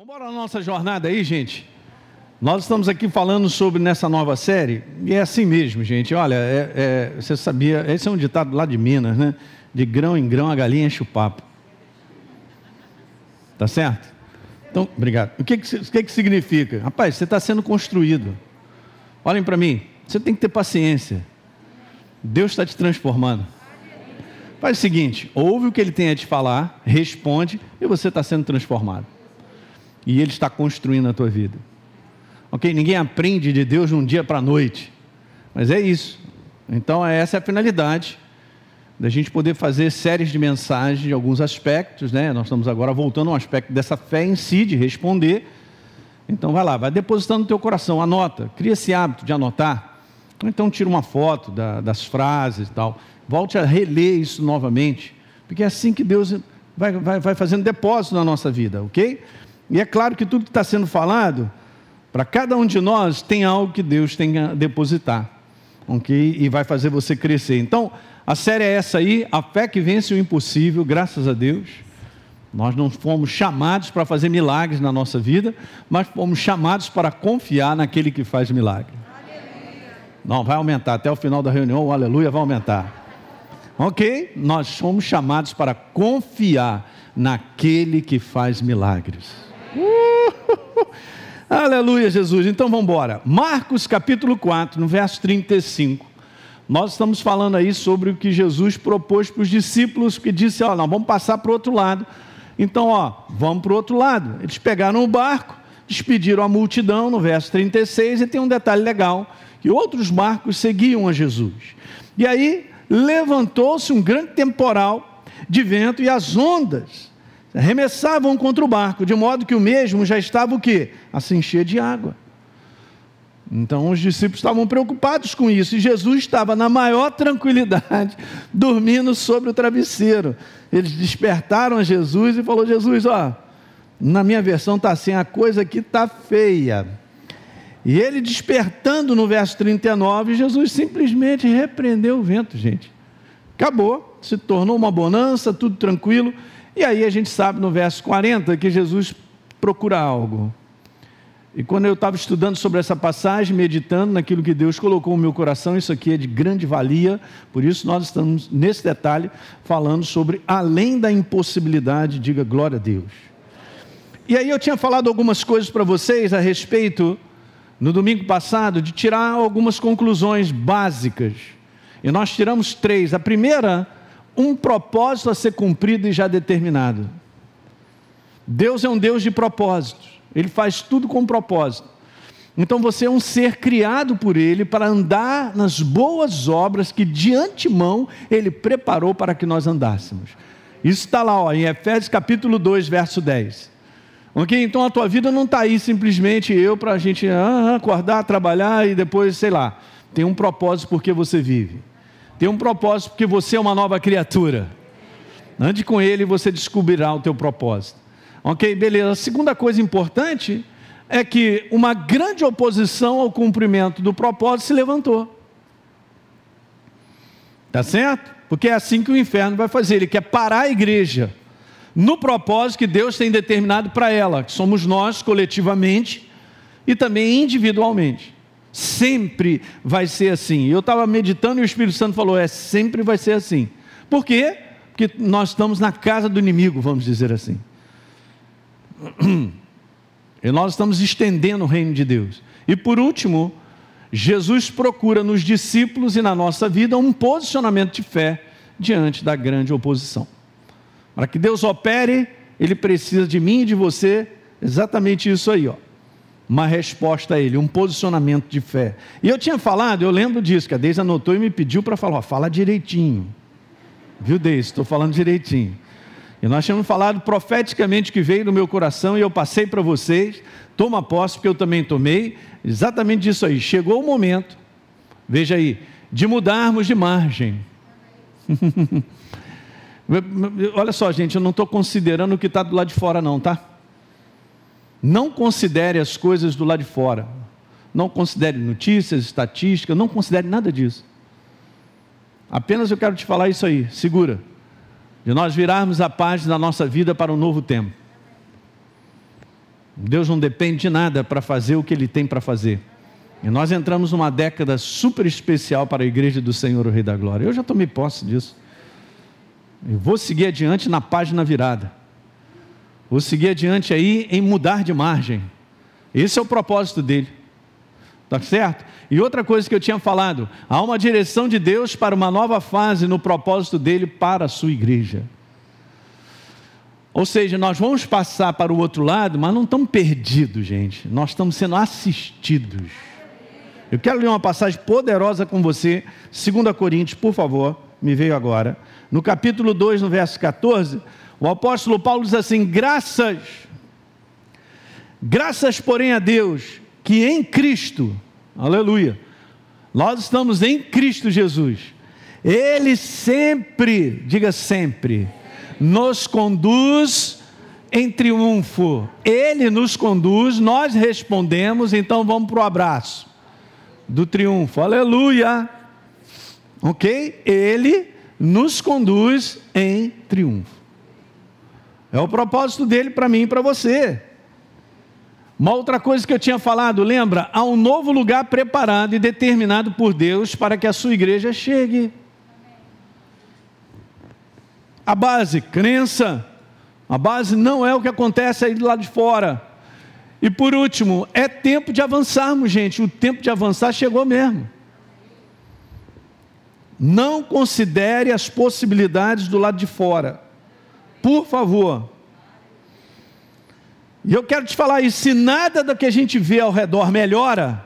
Vamos embora na nossa jornada aí, gente. Nós estamos aqui falando sobre nessa nova série, e é assim mesmo, gente. Olha, é, é, você sabia, esse é um ditado lá de Minas, né? De grão em grão a galinha enche o papo. Tá certo? Então, obrigado. O que, que, o que, que significa? Rapaz, você está sendo construído. Olhem para mim, você tem que ter paciência. Deus está te transformando. Faz o seguinte: ouve o que ele tem a te falar, responde e você está sendo transformado. E Ele está construindo a tua vida. Ok? Ninguém aprende de Deus de um dia para a noite. Mas é isso. Então, essa é a finalidade da gente poder fazer séries de mensagens de alguns aspectos, né? Nós estamos agora voltando a um aspecto dessa fé em si, de responder. Então, vai lá, vai depositando no teu coração, anota, cria esse hábito de anotar. Então, tira uma foto da, das frases e tal. Volte a reler isso novamente, porque é assim que Deus vai, vai, vai fazendo depósito na nossa vida, ok? E é claro que tudo que está sendo falado, para cada um de nós, tem algo que Deus tem a depositar, ok? E vai fazer você crescer. Então, a série é essa aí, a fé que vence o impossível, graças a Deus. Nós não fomos chamados para fazer milagres na nossa vida, mas fomos chamados para confiar naquele que faz milagre. Não, vai aumentar até o final da reunião, o aleluia vai aumentar. Ok? Nós somos chamados para confiar naquele que faz milagres. Uh, aleluia, Jesus. Então vamos embora. Marcos capítulo 4, no verso 35. Nós estamos falando aí sobre o que Jesus propôs para os discípulos, que disse: Ó, nós vamos passar para o outro lado. Então, ó, vamos para o outro lado. Eles pegaram o barco, despediram a multidão, no verso 36, e tem um detalhe legal: que outros barcos seguiam a Jesus. E aí levantou-se um grande temporal de vento e as ondas arremessavam contra o barco, de modo que o mesmo já estava o quê? A se encher de água. Então os discípulos estavam preocupados com isso, e Jesus estava na maior tranquilidade, dormindo sobre o travesseiro. Eles despertaram Jesus e falou: Jesus, ó, na minha versão está assim, a coisa aqui está feia. E ele despertando no verso 39, Jesus simplesmente repreendeu o vento, gente. Acabou, se tornou uma bonança, tudo tranquilo. E aí a gente sabe no verso 40 que Jesus procura algo. E quando eu estava estudando sobre essa passagem, meditando naquilo que Deus colocou no meu coração, isso aqui é de grande valia, por isso nós estamos nesse detalhe falando sobre além da impossibilidade, diga glória a Deus. E aí eu tinha falado algumas coisas para vocês a respeito, no domingo passado, de tirar algumas conclusões básicas. E nós tiramos três. A primeira um propósito a ser cumprido e já determinado. Deus é um Deus de propósitos, Ele faz tudo com propósito. Então você é um ser criado por Ele para andar nas boas obras que de antemão Ele preparou para que nós andássemos. Isso está lá ó, em Efésios capítulo 2, verso 10. Ok? Então a tua vida não está aí simplesmente eu para a gente ah, acordar, trabalhar e depois, sei lá. Tem um propósito porque você vive. Tem um propósito porque você é uma nova criatura. Ande com ele e você descobrirá o teu propósito. Ok, beleza. A segunda coisa importante é que uma grande oposição ao cumprimento do propósito se levantou. Tá certo? Porque é assim que o inferno vai fazer. Ele quer parar a igreja no propósito que Deus tem determinado para ela, que somos nós coletivamente e também individualmente. Sempre vai ser assim. Eu estava meditando e o Espírito Santo falou: é, sempre vai ser assim. Por quê? Porque nós estamos na casa do inimigo, vamos dizer assim. E nós estamos estendendo o reino de Deus. E por último, Jesus procura nos discípulos e na nossa vida um posicionamento de fé diante da grande oposição. Para que Deus opere, Ele precisa de mim e de você, exatamente isso aí, ó uma resposta a ele, um posicionamento de fé. E eu tinha falado, eu lembro disso, que a Deise anotou e me pediu para falar, ó, fala direitinho. Viu, Deise? Estou falando direitinho. E nós tínhamos falado profeticamente que veio no meu coração e eu passei para vocês. Toma posse, porque eu também tomei. Exatamente disso aí. Chegou o momento, veja aí, de mudarmos de margem. Olha só, gente, eu não estou considerando o que está do lado de fora, não, tá? Não considere as coisas do lado de fora. Não considere notícias, estatísticas, não considere nada disso. Apenas eu quero te falar isso aí, segura. De nós virarmos a página da nossa vida para um novo tempo. Deus não depende de nada para fazer o que Ele tem para fazer. E nós entramos numa década super especial para a igreja do Senhor, o Rei da Glória. Eu já tomei posse disso. E vou seguir adiante na página virada. Vou seguir adiante aí em mudar de margem. Esse é o propósito dele. Tá certo? E outra coisa que eu tinha falado, há uma direção de Deus para uma nova fase no propósito dele para a sua igreja. Ou seja, nós vamos passar para o outro lado, mas não estamos perdidos, gente. Nós estamos sendo assistidos. Eu quero ler uma passagem poderosa com você, 2 Coríntios, por favor, me veio agora. No capítulo 2, no verso 14, o apóstolo Paulo diz assim: Graças, graças, porém, a Deus, que em Cristo, aleluia, nós estamos em Cristo Jesus, Ele sempre, diga sempre, nos conduz em triunfo, Ele nos conduz, nós respondemos, então vamos para o abraço do triunfo. Aleluia! Ok? Ele nos conduz em triunfo. É o propósito dele para mim e para você. Uma outra coisa que eu tinha falado, lembra? Há um novo lugar preparado e determinado por Deus para que a sua igreja chegue. A base, crença. A base não é o que acontece aí do lado de fora. E por último, é tempo de avançarmos, gente. O tempo de avançar chegou mesmo. Não considere as possibilidades do lado de fora. Por favor. E eu quero te falar isso: se nada do que a gente vê ao redor melhora,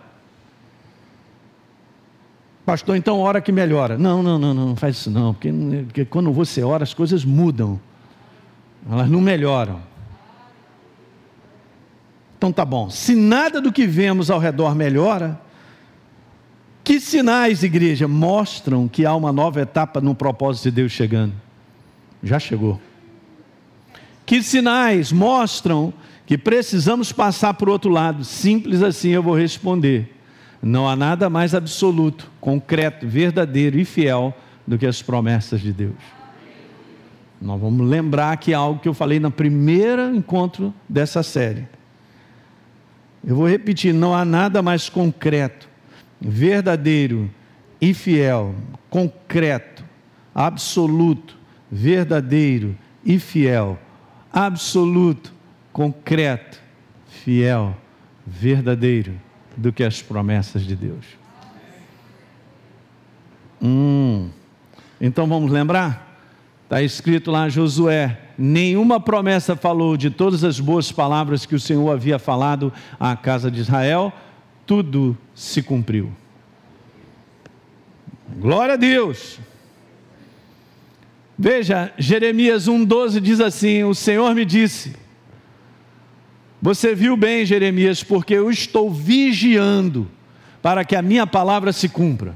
pastor, então ora que melhora. Não, não, não, não, não faz isso não, porque, porque quando você ora as coisas mudam, elas não melhoram. Então tá bom. Se nada do que vemos ao redor melhora, que sinais, igreja, mostram que há uma nova etapa no propósito de Deus chegando? Já chegou. Que sinais mostram que precisamos passar para o outro lado? Simples assim eu vou responder. Não há nada mais absoluto, concreto, verdadeiro e fiel do que as promessas de Deus. Nós vamos lembrar que algo que eu falei no primeiro encontro dessa série. Eu vou repetir: não há nada mais concreto, verdadeiro e fiel, concreto, absoluto, verdadeiro e fiel, absoluto, concreto, fiel, verdadeiro, do que as promessas de Deus. Hum. Então vamos lembrar? Está escrito lá Josué: nenhuma promessa falou de todas as boas palavras que o Senhor havia falado à casa de Israel, tudo se cumpriu. Glória a Deus. Veja, Jeremias 1,12 diz assim: O Senhor me disse, Você viu bem, Jeremias, porque eu estou vigiando para que a minha palavra se cumpra.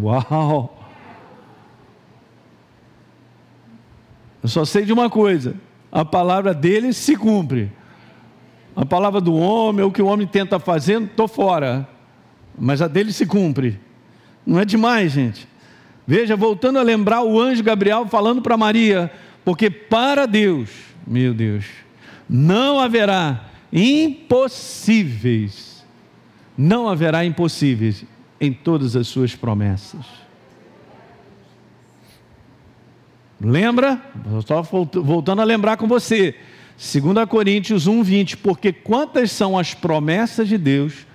Uau! Eu só sei de uma coisa: a palavra dele se cumpre. A palavra do homem, o que o homem tenta fazer, estou fora. Mas a dele se cumpre. Não é demais, gente. Veja, voltando a lembrar o anjo Gabriel falando para Maria, porque para Deus, meu Deus, não haverá impossíveis, não haverá impossíveis em todas as suas promessas. Lembra? Estou voltando a lembrar com você. 2 Coríntios 1, 20. Porque quantas são as promessas de Deus,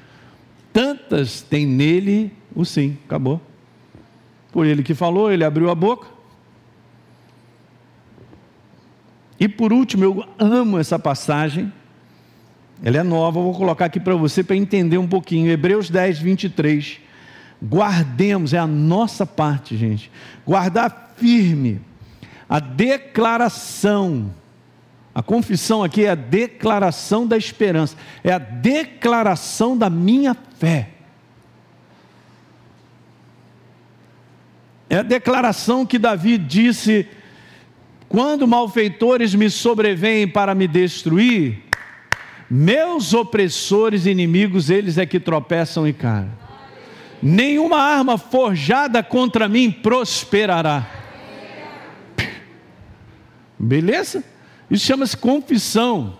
tantas tem nele o sim. Acabou. Por ele que falou, ele abriu a boca. E por último, eu amo essa passagem. Ela é nova, eu vou colocar aqui para você para entender um pouquinho. Hebreus 10, 23. Guardemos, é a nossa parte, gente. Guardar firme a declaração. A confissão aqui é a declaração da esperança, é a declaração da minha fé. É a declaração que Davi disse: quando malfeitores me sobrevêm para me destruir, meus opressores inimigos, eles é que tropeçam e caem. Nenhuma arma forjada contra mim prosperará. Beleza? Isso chama-se confissão.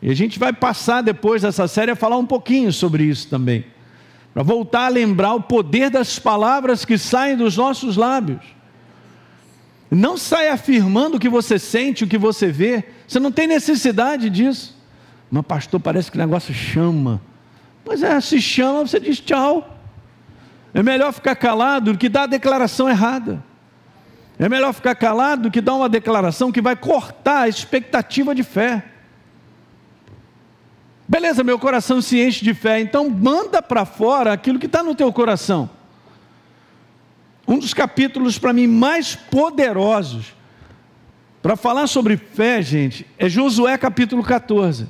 E a gente vai passar depois dessa série a falar um pouquinho sobre isso também. Para voltar a lembrar o poder das palavras que saem dos nossos lábios. Não sai afirmando o que você sente, o que você vê. Você não tem necessidade disso. Mas, pastor, parece que o negócio chama. Pois é, se chama, você diz tchau. É melhor ficar calado do que dar a declaração errada. É melhor ficar calado do que dar uma declaração que vai cortar a expectativa de fé. Beleza, meu coração se enche de fé, então manda para fora aquilo que está no teu coração. Um dos capítulos para mim mais poderosos para falar sobre fé, gente, é Josué capítulo 14.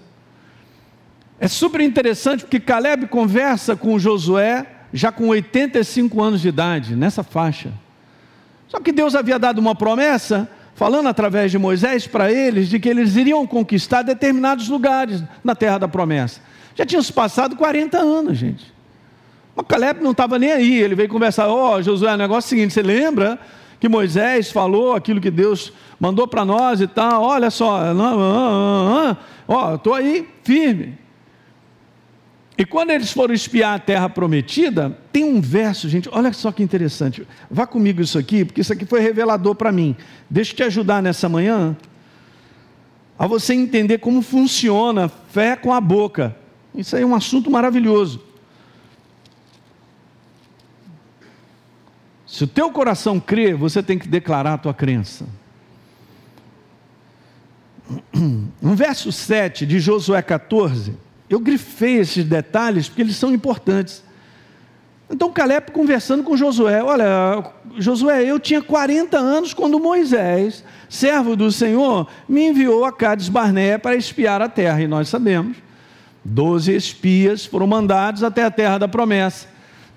É super interessante porque Caleb conversa com Josué já com 85 anos de idade, nessa faixa. Só que Deus havia dado uma promessa falando através de Moisés para eles de que eles iriam conquistar determinados lugares na terra da promessa. Já tinham se passado 40 anos, gente. Mas Caleb não estava nem aí, ele veio conversar, ó, oh, Josué, o negócio é o seguinte, você lembra que Moisés falou aquilo que Deus mandou para nós e tal, olha só, ó, estou aí firme. E quando eles foram espiar a terra prometida, tem um verso, gente, olha só que interessante. Vá comigo isso aqui, porque isso aqui foi revelador para mim. Deixa eu te ajudar nessa manhã a você entender como funciona fé com a boca. Isso aí é um assunto maravilhoso. Se o teu coração crê, você tem que declarar a tua crença. No verso 7 de Josué 14, eu grifei esses detalhes porque eles são importantes. Então Caleb conversando com Josué, olha, Josué, eu tinha 40 anos quando Moisés, servo do Senhor, me enviou a Cades Barnea para espiar a terra, e nós sabemos, doze espias foram mandados até a terra da promessa,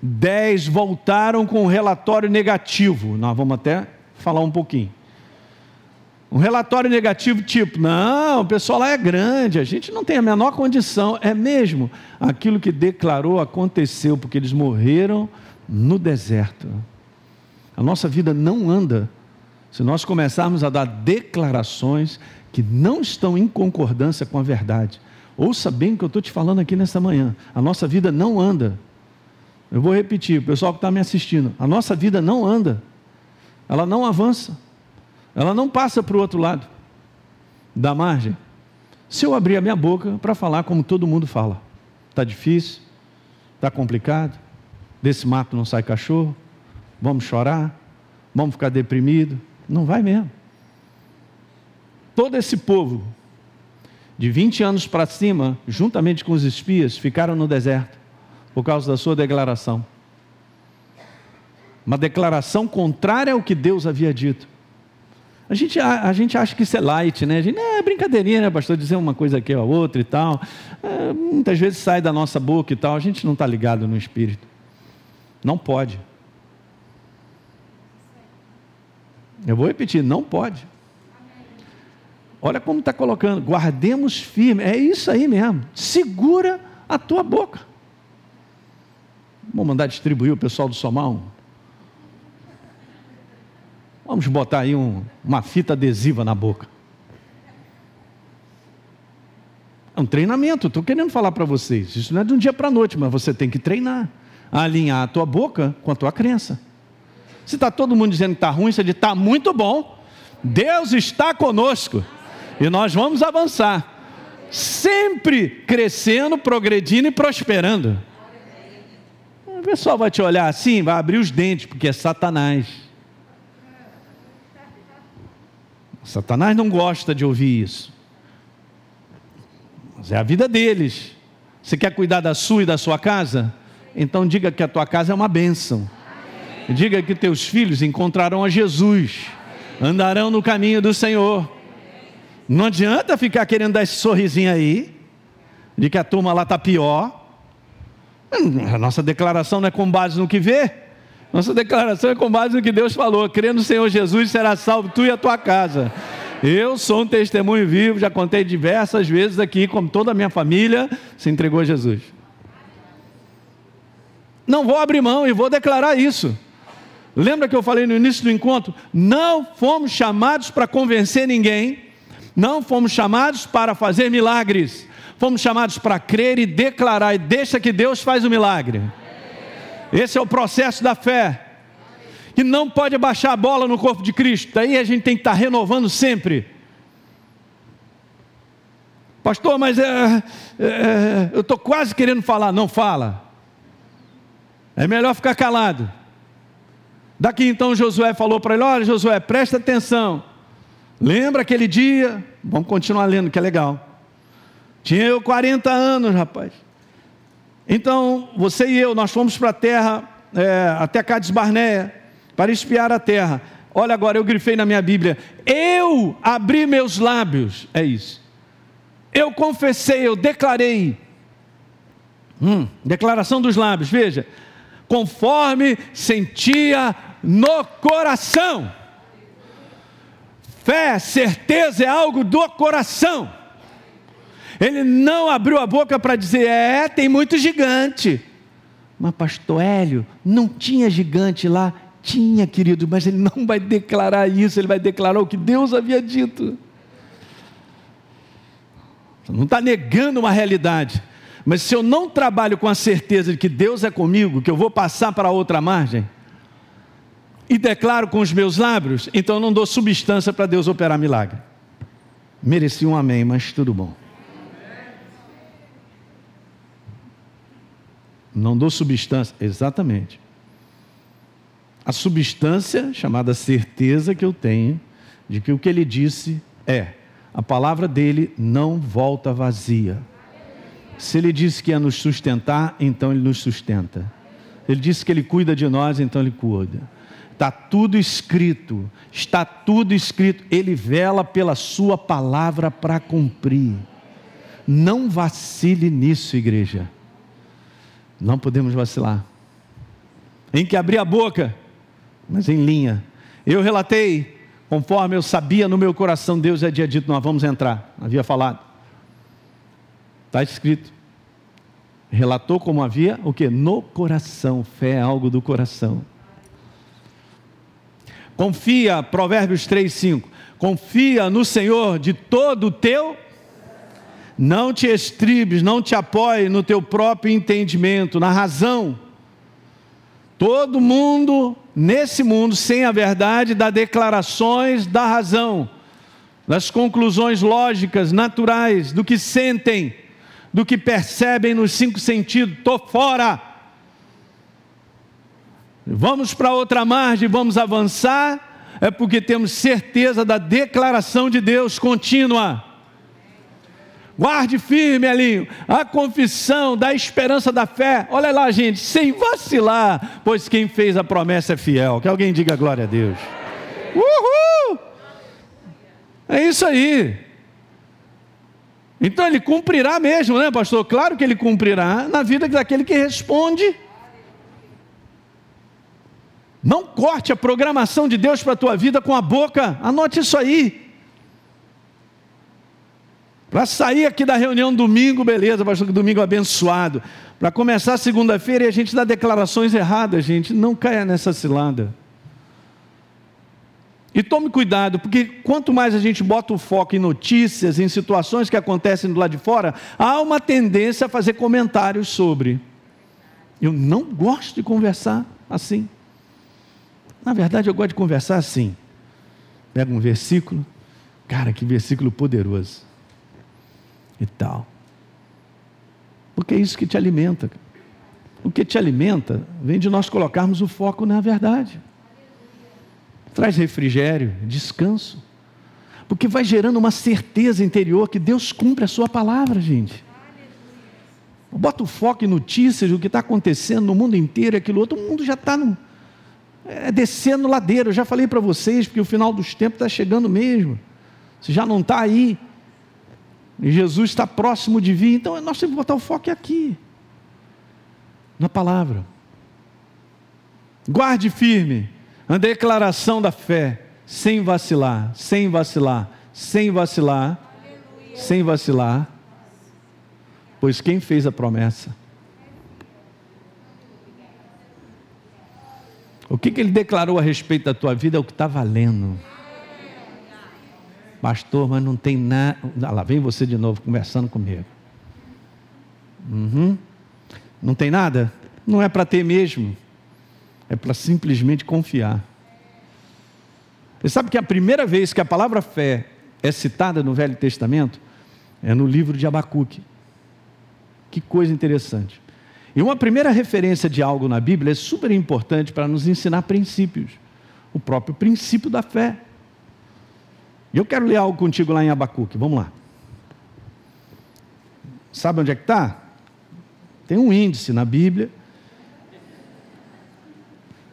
dez voltaram com um relatório negativo, nós vamos até falar um pouquinho. Um relatório negativo, tipo, não, o pessoal lá é grande, a gente não tem a menor condição. É mesmo. Aquilo que declarou aconteceu, porque eles morreram no deserto. A nossa vida não anda se nós começarmos a dar declarações que não estão em concordância com a verdade. Ouça bem o que eu estou te falando aqui nessa manhã. A nossa vida não anda. Eu vou repetir, o pessoal que está me assistindo. A nossa vida não anda. Ela não avança. Ela não passa para o outro lado da margem. Se eu abrir a minha boca para falar como todo mundo fala, está difícil, está complicado, desse mato não sai cachorro, vamos chorar, vamos ficar deprimido, não vai mesmo. Todo esse povo, de 20 anos para cima, juntamente com os espias, ficaram no deserto por causa da sua declaração. Uma declaração contrária ao que Deus havia dito. A gente, a, a, gente acha que isso é light, né? A gente, é brincadeirinha, né, pastor? Dizer uma coisa aqui ou outra e tal. É, muitas vezes sai da nossa boca e tal. A gente não está ligado no espírito. Não pode. Eu vou repetir, não pode. Olha como está colocando, guardemos firme, é isso aí mesmo. Segura a tua boca. Vamos mandar distribuir o pessoal do Somal Vamos botar aí um, uma fita adesiva na boca. É um treinamento, estou querendo falar para vocês. Isso não é de um dia para a noite, mas você tem que treinar. Alinhar a tua boca com a tua crença. Se está todo mundo dizendo que está ruim, você diz, está muito bom. Deus está conosco. E nós vamos avançar. Sempre crescendo, progredindo e prosperando. O pessoal vai te olhar assim, vai abrir os dentes, porque é Satanás. Satanás não gosta de ouvir isso. Mas é a vida deles. Você quer cuidar da sua e da sua casa? Então diga que a tua casa é uma bênção. Diga que teus filhos encontrarão a Jesus, andarão no caminho do Senhor. Não adianta ficar querendo dar esse sorrisinho aí, de que a turma lá está pior. A nossa declaração não é com base no que vê, nossa declaração é com base no que Deus falou: crê no Senhor Jesus, será salvo tu e a tua casa. Eu sou um testemunho vivo, já contei diversas vezes aqui, como toda a minha família se entregou a Jesus. Não vou abrir mão e vou declarar isso. Lembra que eu falei no início do encontro? Não fomos chamados para convencer ninguém, não fomos chamados para fazer milagres, fomos chamados para crer e declarar, e deixa que Deus faz o milagre. Esse é o processo da fé. Que não pode baixar a bola no corpo de Cristo. Daí a gente tem que estar renovando sempre. Pastor, mas é, é, é eu estou quase querendo falar. Não fala. É melhor ficar calado. Daqui então Josué falou para ele: Olha, Josué, presta atenção. Lembra aquele dia? Vamos continuar lendo, que é legal. Tinha eu 40 anos, rapaz. Então, você e eu, nós fomos para a terra, é, até Cades Barneia, para espiar a terra. Olha agora, eu grifei na minha Bíblia. Eu abri meus lábios. É isso. Eu confessei, eu declarei. Hum, declaração dos lábios, veja. Conforme sentia no coração. Fé, certeza é algo do coração. Ele não abriu a boca para dizer: é, tem muito gigante. Mas, pastor Hélio, não tinha gigante lá? Tinha, querido, mas ele não vai declarar isso, ele vai declarar o que Deus havia dito. Não está negando uma realidade. Mas se eu não trabalho com a certeza de que Deus é comigo, que eu vou passar para outra margem, e declaro com os meus lábios, então eu não dou substância para Deus operar milagre. Mereci um amém, mas tudo bom. Não dou substância, exatamente. A substância, chamada certeza que eu tenho, de que o que ele disse é: a palavra dele não volta vazia. Se ele disse que ia nos sustentar, então ele nos sustenta. Ele disse que ele cuida de nós, então ele cuida. Está tudo escrito, está tudo escrito. Ele vela pela sua palavra para cumprir. Não vacile nisso, igreja. Não podemos vacilar. Em que abrir a boca, mas em linha. Eu relatei, conforme eu sabia no meu coração, Deus é dia dito, nós vamos entrar. Havia falado. Está escrito. Relatou como havia o que? No coração. Fé é algo do coração. Confia, Provérbios 3, 5. Confia no Senhor de todo o teu não te estribes, não te apoie no teu próprio entendimento, na razão. Todo mundo, nesse mundo, sem a verdade, dá declarações da razão, das conclusões lógicas, naturais, do que sentem, do que percebem nos cinco sentidos. Estou fora. Vamos para outra margem, vamos avançar, é porque temos certeza da declaração de Deus contínua. Guarde firme, Elinho, a confissão da esperança da fé. Olha lá, gente, sem vacilar, pois quem fez a promessa é fiel. Que alguém diga glória a Deus. Uhul! É isso aí. Então ele cumprirá mesmo, né, pastor? Claro que ele cumprirá na vida daquele que responde. Não corte a programação de Deus para a tua vida com a boca. Anote isso aí. Para sair aqui da reunião domingo, beleza, pastor, que domingo abençoado. Para começar segunda-feira e a gente dá declarações erradas, gente. Não caia nessa cilada. E tome cuidado, porque quanto mais a gente bota o foco em notícias, em situações que acontecem do lado de fora, há uma tendência a fazer comentários sobre. Eu não gosto de conversar assim. Na verdade, eu gosto de conversar assim. Pega um versículo, cara, que versículo poderoso e tal. Porque é isso que te alimenta. O que te alimenta vem de nós colocarmos o foco na verdade. Traz refrigério, descanso. Porque vai gerando uma certeza interior que Deus cumpre a sua palavra, gente. Bota o foco em notícias do que está acontecendo no mundo inteiro, aquilo outro, o mundo já está é, descendo ladeira. Eu já falei para vocês, porque o final dos tempos está chegando mesmo. Se já não está aí, Jesus está próximo de vir, então nós temos que botar o foco aqui, na palavra. Guarde firme a declaração da fé, sem vacilar, sem vacilar, sem vacilar, Aleluia. sem vacilar, pois quem fez a promessa? O que, que ele declarou a respeito da tua vida é o que está valendo. Pastor, mas não tem nada. Ah, lá vem você de novo conversando comigo. Uhum. Não tem nada? Não é para ter mesmo. É para simplesmente confiar. Você sabe que a primeira vez que a palavra fé é citada no Velho Testamento é no livro de Abacuque. Que coisa interessante. E uma primeira referência de algo na Bíblia é super importante para nos ensinar princípios. O próprio princípio da fé. E eu quero ler algo contigo lá em Abacuque. Vamos lá. Sabe onde é que está? Tem um índice na Bíblia.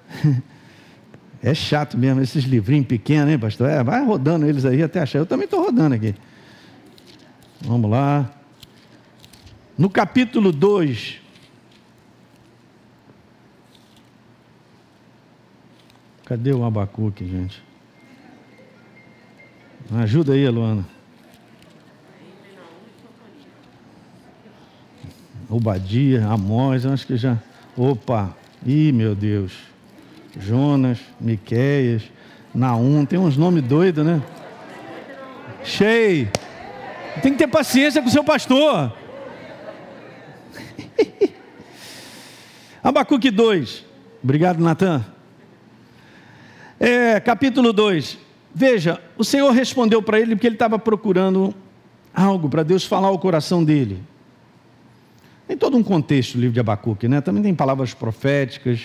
É chato mesmo, esses livrinhos pequenos, hein, pastor? É, vai rodando eles aí até achar. Eu também estou rodando aqui. Vamos lá. No capítulo 2. Cadê o Abacuque, gente? Ajuda aí, Luana. Obadia, Amós, acho que já. Opa! Ih, meu Deus. Jonas, Miqueias, Naum, tem uns nomes doidos, né? Cheio. Tem que ter paciência com o seu pastor. Abacuque 2. Obrigado, Natan. É, capítulo 2. Veja, o Senhor respondeu para ele porque ele estava procurando algo para Deus falar ao coração dele. Tem todo um contexto o livro de Abacuque, né? Também tem palavras proféticas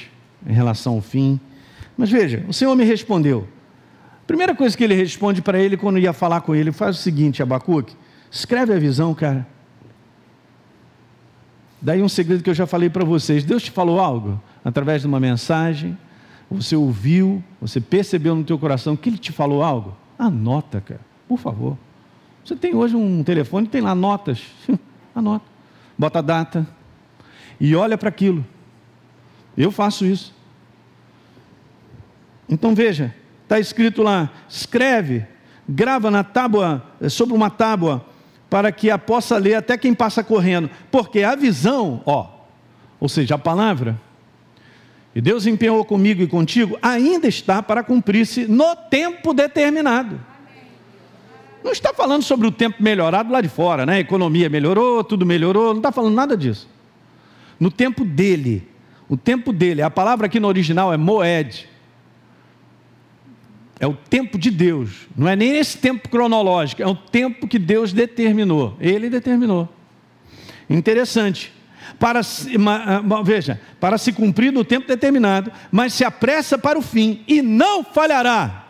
em relação ao fim. Mas veja, o Senhor me respondeu. Primeira coisa que ele responde para ele quando ia falar com ele, faz o seguinte, Abacuque, escreve a visão, cara. Daí um segredo que eu já falei para vocês. Deus te falou algo através de uma mensagem, você ouviu, você percebeu no teu coração que ele te falou algo? Anota, cara, por favor. Você tem hoje um telefone, tem lá notas. Anota. Bota a data e olha para aquilo. Eu faço isso. Então veja, está escrito lá: escreve, grava na tábua, eh, sobre uma tábua, para que a possa ler até quem passa correndo. Porque a visão, ó, ou seja, a palavra, e Deus empenhou comigo e contigo, ainda está para cumprir-se no tempo determinado. Não está falando sobre o tempo melhorado lá de fora, né? A economia melhorou, tudo melhorou, não está falando nada disso. No tempo dele, o tempo dele, a palavra aqui no original é moed, é o tempo de Deus, não é nem esse tempo cronológico, é o tempo que Deus determinou. Ele determinou. Interessante. Para ah, veja, para se cumprir no tempo determinado, mas se apressa para o fim e não falhará.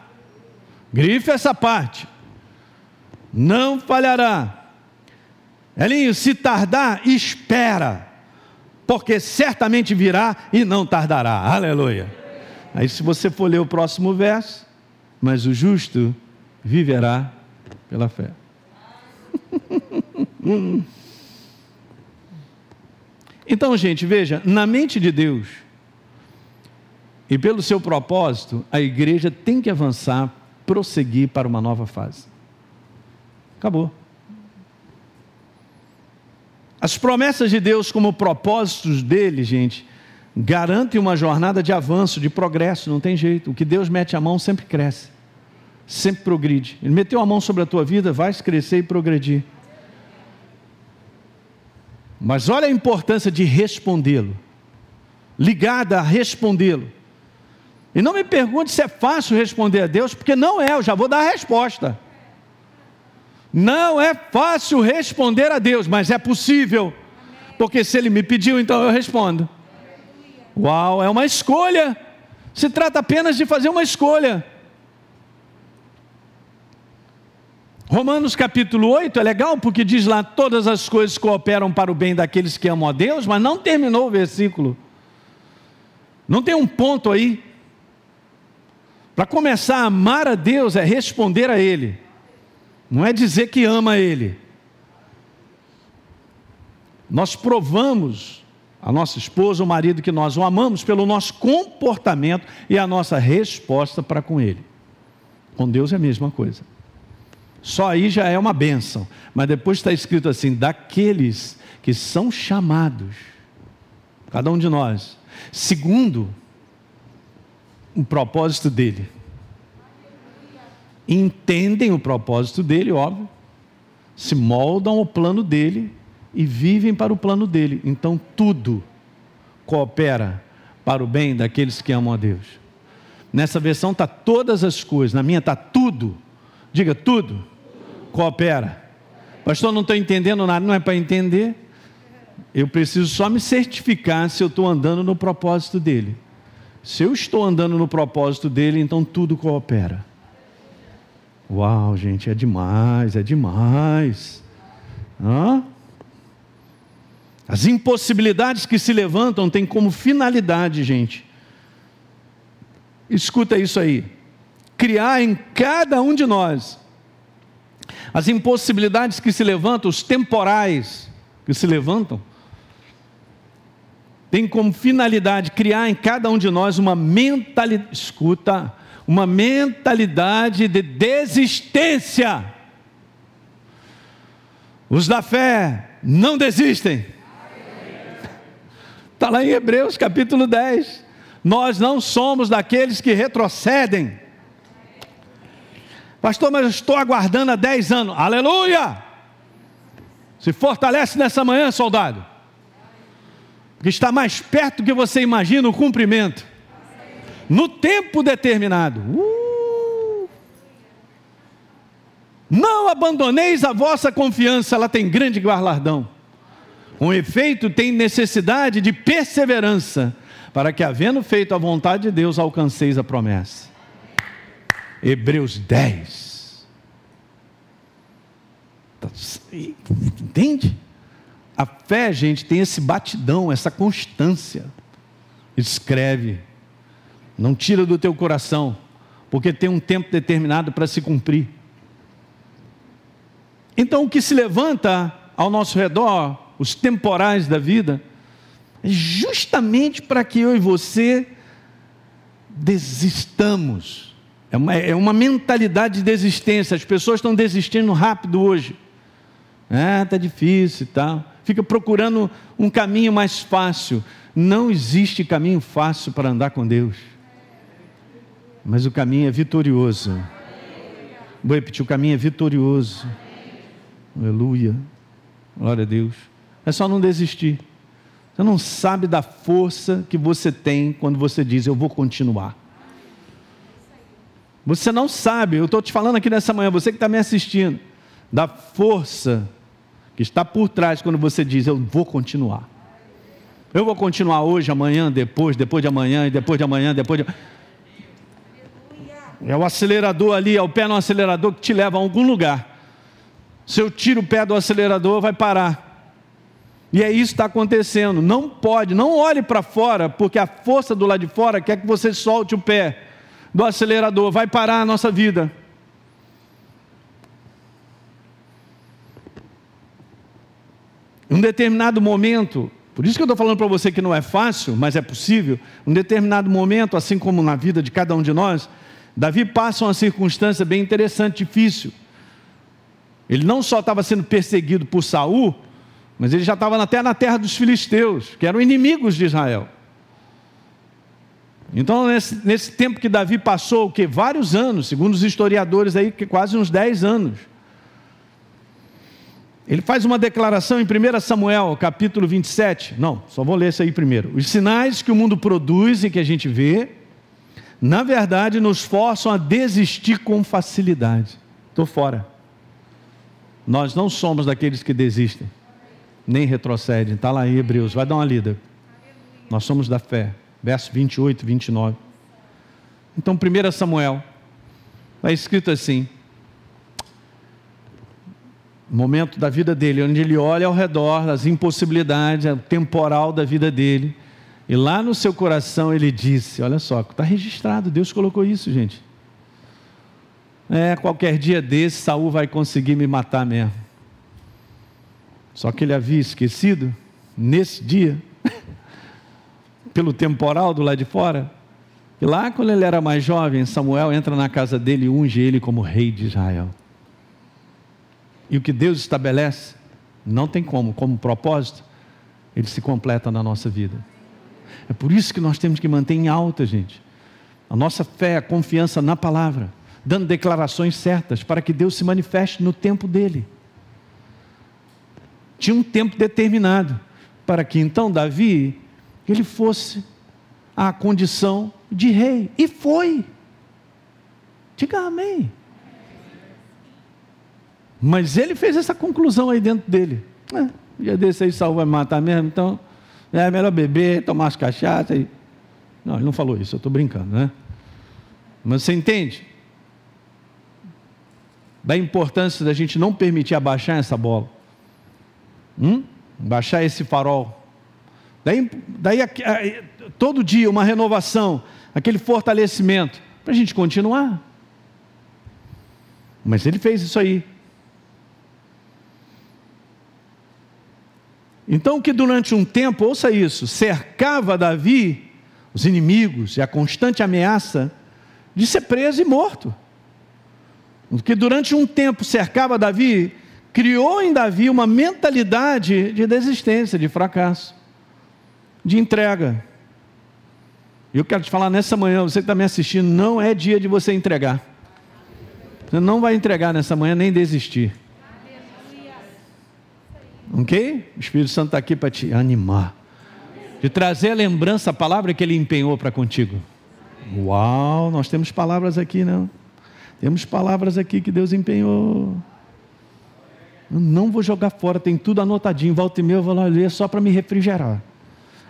Grife essa parte. Não falhará. Elinho, se tardar, espera, porque certamente virá e não tardará. Aleluia. Aí, se você for ler o próximo verso, mas o justo viverá pela fé. então, gente, veja, na mente de Deus e pelo seu propósito, a igreja tem que avançar, prosseguir para uma nova fase. Acabou. As promessas de Deus, como propósitos dele, gente, garantem uma jornada de avanço, de progresso, não tem jeito. O que Deus mete a mão sempre cresce sempre progride. Ele meteu a mão sobre a tua vida, vai crescer e progredir. Mas olha a importância de respondê-lo, ligada a respondê-lo. E não me pergunte se é fácil responder a Deus, porque não é, eu já vou dar a resposta. Não é fácil responder a Deus, mas é possível, porque se Ele me pediu, então eu respondo. Uau, é uma escolha. Se trata apenas de fazer uma escolha. Romanos capítulo 8 é legal porque diz lá: todas as coisas cooperam para o bem daqueles que amam a Deus, mas não terminou o versículo. Não tem um ponto aí. Para começar a amar a Deus é responder a Ele, não é dizer que ama Ele. Nós provamos a nossa esposa, o marido que nós o amamos pelo nosso comportamento e a nossa resposta para com Ele. Com Deus é a mesma coisa. Só aí já é uma bênção. Mas depois está escrito assim: daqueles que são chamados, cada um de nós, segundo o propósito dele. Entendem o propósito dele, óbvio, se moldam ao plano dele e vivem para o plano dele. Então tudo coopera para o bem daqueles que amam a Deus. Nessa versão está todas as coisas, na minha está tudo. Diga tudo. Coopera. Pastor, não estou entendendo nada, não é para entender. Eu preciso só me certificar se eu estou andando no propósito dele. Se eu estou andando no propósito dele, então tudo coopera. Uau, gente, é demais, é demais. Hã? As impossibilidades que se levantam têm como finalidade, gente. Escuta isso aí. Criar em cada um de nós as impossibilidades que se levantam, os temporais que se levantam, tem como finalidade criar em cada um de nós uma mentalidade, escuta, uma mentalidade de desistência. Os da fé não desistem. Está lá em Hebreus capítulo 10. Nós não somos daqueles que retrocedem. Pastor, mas eu estou aguardando há 10 anos. Aleluia! Se fortalece nessa manhã, soldado. Porque está mais perto do que você imagina o cumprimento no tempo determinado. Uh! Não abandoneis a vossa confiança, ela tem grande galardão. Com efeito, tem necessidade de perseverança, para que, havendo feito a vontade de Deus, alcanceis a promessa. Hebreus 10. Entende? A fé, gente, tem esse batidão, essa constância. Escreve não tira do teu coração, porque tem um tempo determinado para se cumprir. Então, o que se levanta ao nosso redor, os temporais da vida, é justamente para que eu e você desistamos. É uma, é uma mentalidade de desistência. As pessoas estão desistindo rápido hoje. Ah, está difícil e tal. Fica procurando um caminho mais fácil. Não existe caminho fácil para andar com Deus mas o caminho é vitorioso. Vou repetir: o caminho é vitorioso. Aleluia. Glória a Deus. É só não desistir. Você não sabe da força que você tem quando você diz: Eu vou continuar. Você não sabe, eu estou te falando aqui nessa manhã, você que está me assistindo, da força que está por trás quando você diz: Eu vou continuar. Eu vou continuar hoje, amanhã, depois, depois de amanhã, e depois de amanhã, depois de. É o acelerador ali, é o pé no acelerador que te leva a algum lugar. Se eu tiro o pé do acelerador, vai parar. E é isso que está acontecendo. Não pode, não olhe para fora, porque a força do lado de fora quer que você solte o pé do acelerador, vai parar a nossa vida. Em um determinado momento, por isso que eu estou falando para você que não é fácil, mas é possível. Um determinado momento, assim como na vida de cada um de nós, Davi passa uma circunstância bem interessante, difícil. Ele não só estava sendo perseguido por Saul, mas ele já estava até na terra dos filisteus, que eram inimigos de Israel. Então, nesse, nesse tempo que Davi passou, o que? Vários anos, segundo os historiadores aí, que quase uns 10 anos. Ele faz uma declaração em 1 Samuel, capítulo 27. Não, só vou ler isso aí primeiro. Os sinais que o mundo produz e que a gente vê, na verdade, nos forçam a desistir com facilidade. Estou fora. Nós não somos daqueles que desistem, nem retrocedem. Está lá em Hebreus, vai dar uma lida. Nós somos da fé. Verso 28, 29. Então, 1 Samuel, está escrito assim: momento da vida dele, onde ele olha ao redor, as impossibilidades, o temporal da vida dele. E lá no seu coração ele disse: Olha só, está registrado, Deus colocou isso, gente. É, qualquer dia desse, Saul vai conseguir me matar mesmo. Só que ele havia esquecido, nesse dia, pelo temporal do lado de fora, que lá quando ele era mais jovem, Samuel entra na casa dele e unge ele como rei de Israel. E o que Deus estabelece, não tem como, como propósito, ele se completa na nossa vida. É por isso que nós temos que manter em alta, gente, a nossa fé, a confiança na palavra, dando declarações certas para que Deus se manifeste no tempo dele. tinha um tempo determinado para que então Davi ele fosse à condição de rei e foi. Diga amém. Mas ele fez essa conclusão aí dentro dele. É, dia desse aí Saul vai matar mesmo, então é melhor beber, tomar as cachaças. E... Não, ele não falou isso, eu estou brincando, né? Mas você entende? Da importância da gente não permitir abaixar essa bola. Hum? Baixar esse farol. Daí, daí todo dia uma renovação, aquele fortalecimento, para a gente continuar. Mas ele fez isso aí. Então, que durante um tempo, ouça isso, cercava Davi, os inimigos e a constante ameaça de ser preso e morto. O que durante um tempo cercava Davi, criou em Davi uma mentalidade de desistência, de fracasso, de entrega. Eu quero te falar nessa manhã, você que está me assistindo, não é dia de você entregar. Você não vai entregar nessa manhã nem desistir. Ok? O Espírito Santo está aqui para te animar, de trazer a lembrança, a palavra que ele empenhou para contigo. Uau, nós temos palavras aqui, não? Temos palavras aqui que Deus empenhou. Eu não vou jogar fora, tem tudo anotadinho. Volta e meia eu vou lá ler só para me refrigerar.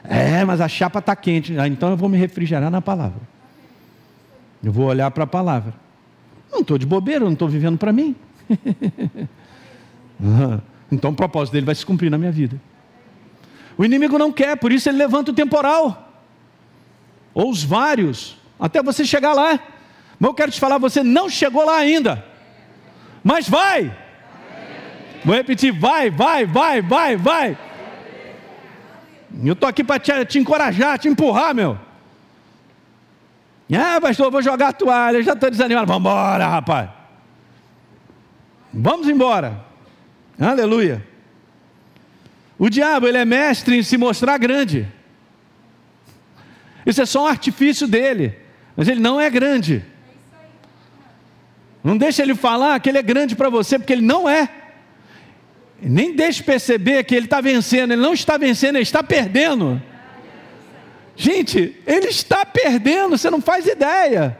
É, mas a chapa está quente. Ah, então eu vou me refrigerar na palavra. Eu vou olhar para a palavra. Não estou de bobeira, não estou vivendo para mim. então o propósito dele vai se cumprir na minha vida. O inimigo não quer, por isso ele levanta o temporal. Ou os vários até você chegar lá. Mas eu quero te falar, você não chegou lá ainda. Mas vai. Vou repetir, vai, vai, vai, vai, vai. Eu estou aqui para te, te, encorajar, te empurrar, meu. Ah, pastor, vou jogar a toalha, já estou desanimado. Vamos embora, rapaz. Vamos embora. Aleluia. O diabo, ele é mestre em se mostrar grande. Isso é só um artifício dele. Mas ele não é grande. Não deixa ele falar que ele é grande para você, porque ele não é. Nem deixe perceber que ele está vencendo. Ele não está vencendo, ele está perdendo. Gente, ele está perdendo, você não faz ideia.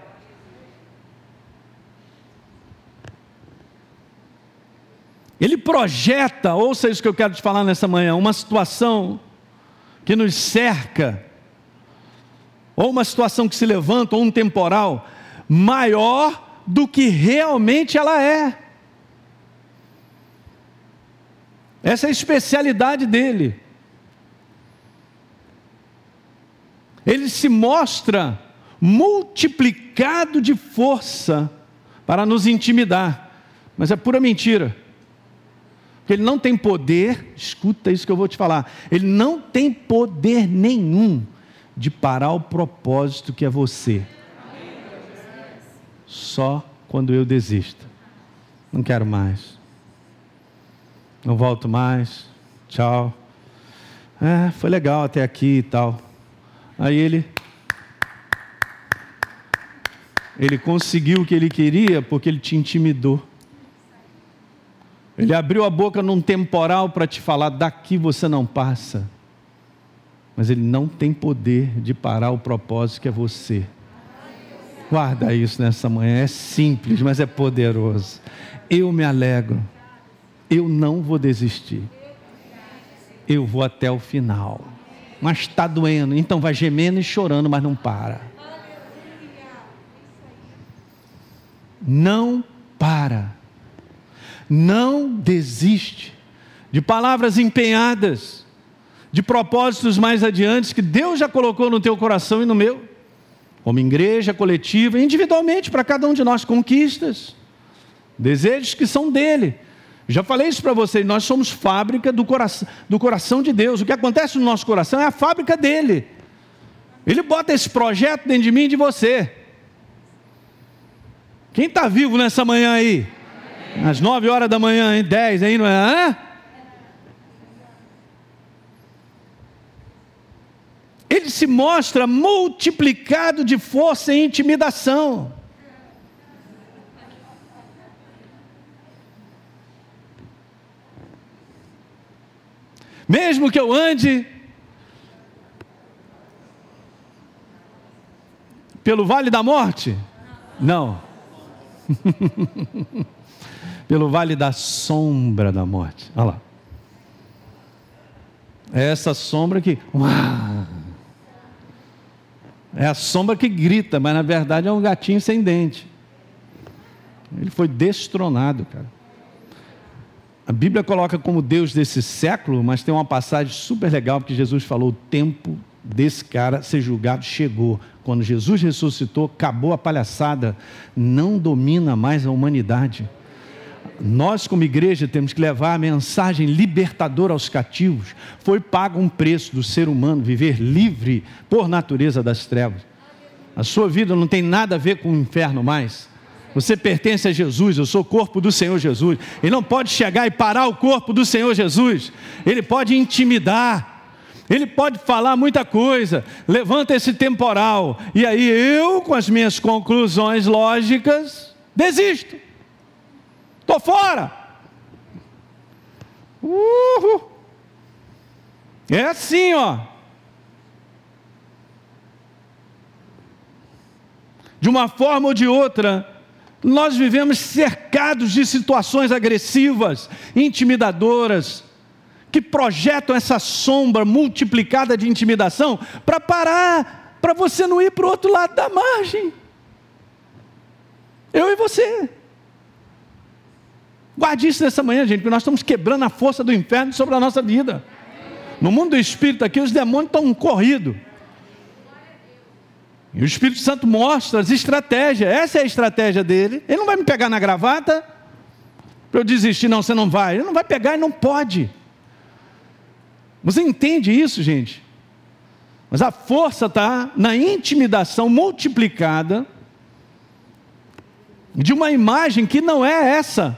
Ele projeta, ouça isso que eu quero te falar nessa manhã, uma situação que nos cerca ou uma situação que se levanta, ou um temporal, maior do que realmente ela é. Essa é a especialidade dele. Ele se mostra multiplicado de força para nos intimidar, mas é pura mentira. Porque ele não tem poder, escuta isso que eu vou te falar, ele não tem poder nenhum de parar o propósito que é você. Só quando eu desisto. Não quero mais. Não volto mais. Tchau. É, foi legal até aqui e tal. Aí ele ele conseguiu o que ele queria porque ele te intimidou. Ele abriu a boca num temporal para te falar: daqui você não passa mas ele não tem poder de parar o propósito que é você. Guarda isso nessa manhã, é simples, mas é poderoso. Eu me alegro, eu não vou desistir, eu vou até o final. Mas está doendo, então vai gemendo e chorando, mas não para. Não para, não desiste de palavras empenhadas de propósitos mais adiante que Deus já colocou no teu coração e no meu, como igreja coletiva, individualmente para cada um de nós, conquistas, desejos que são dele. Já falei isso para vocês, nós somos fábrica do coração, do coração de Deus. O que acontece no nosso coração é a fábrica dele. Ele bota esse projeto dentro de mim e de você. Quem está vivo nessa manhã aí? Às nove horas da manhã, hein? dez aí, não é? Hã? ele se mostra multiplicado de força e intimidação. Mesmo que eu ande pelo vale da morte? Não. pelo vale da sombra da morte. Olha lá. É essa sombra que. É a sombra que grita, mas na verdade é um gatinho sem dente. Ele foi destronado, cara. A Bíblia coloca como Deus desse século, mas tem uma passagem super legal que Jesus falou: o tempo desse cara ser julgado chegou. Quando Jesus ressuscitou, acabou a palhaçada, não domina mais a humanidade. Nós, como igreja, temos que levar a mensagem libertadora aos cativos. Foi pago um preço do ser humano viver livre por natureza das trevas. A sua vida não tem nada a ver com o inferno mais. Você pertence a Jesus, eu sou o corpo do Senhor Jesus. Ele não pode chegar e parar o corpo do Senhor Jesus. Ele pode intimidar. Ele pode falar muita coisa. Levanta esse temporal. E aí eu, com as minhas conclusões lógicas, desisto. Estou fora. Uhul. É assim, ó. De uma forma ou de outra, nós vivemos cercados de situações agressivas, intimidadoras, que projetam essa sombra multiplicada de intimidação para parar, para você não ir para o outro lado da margem. Eu e você. Guarde isso nessa manhã, gente, porque nós estamos quebrando a força do inferno sobre a nossa vida. No mundo do espírito aqui, os demônios estão corridos. E o Espírito Santo mostra as estratégias. Essa é a estratégia dele. Ele não vai me pegar na gravata para eu desistir. Não, você não vai. Ele não vai pegar e não pode. Você entende isso, gente? Mas a força está na intimidação multiplicada de uma imagem que não é essa.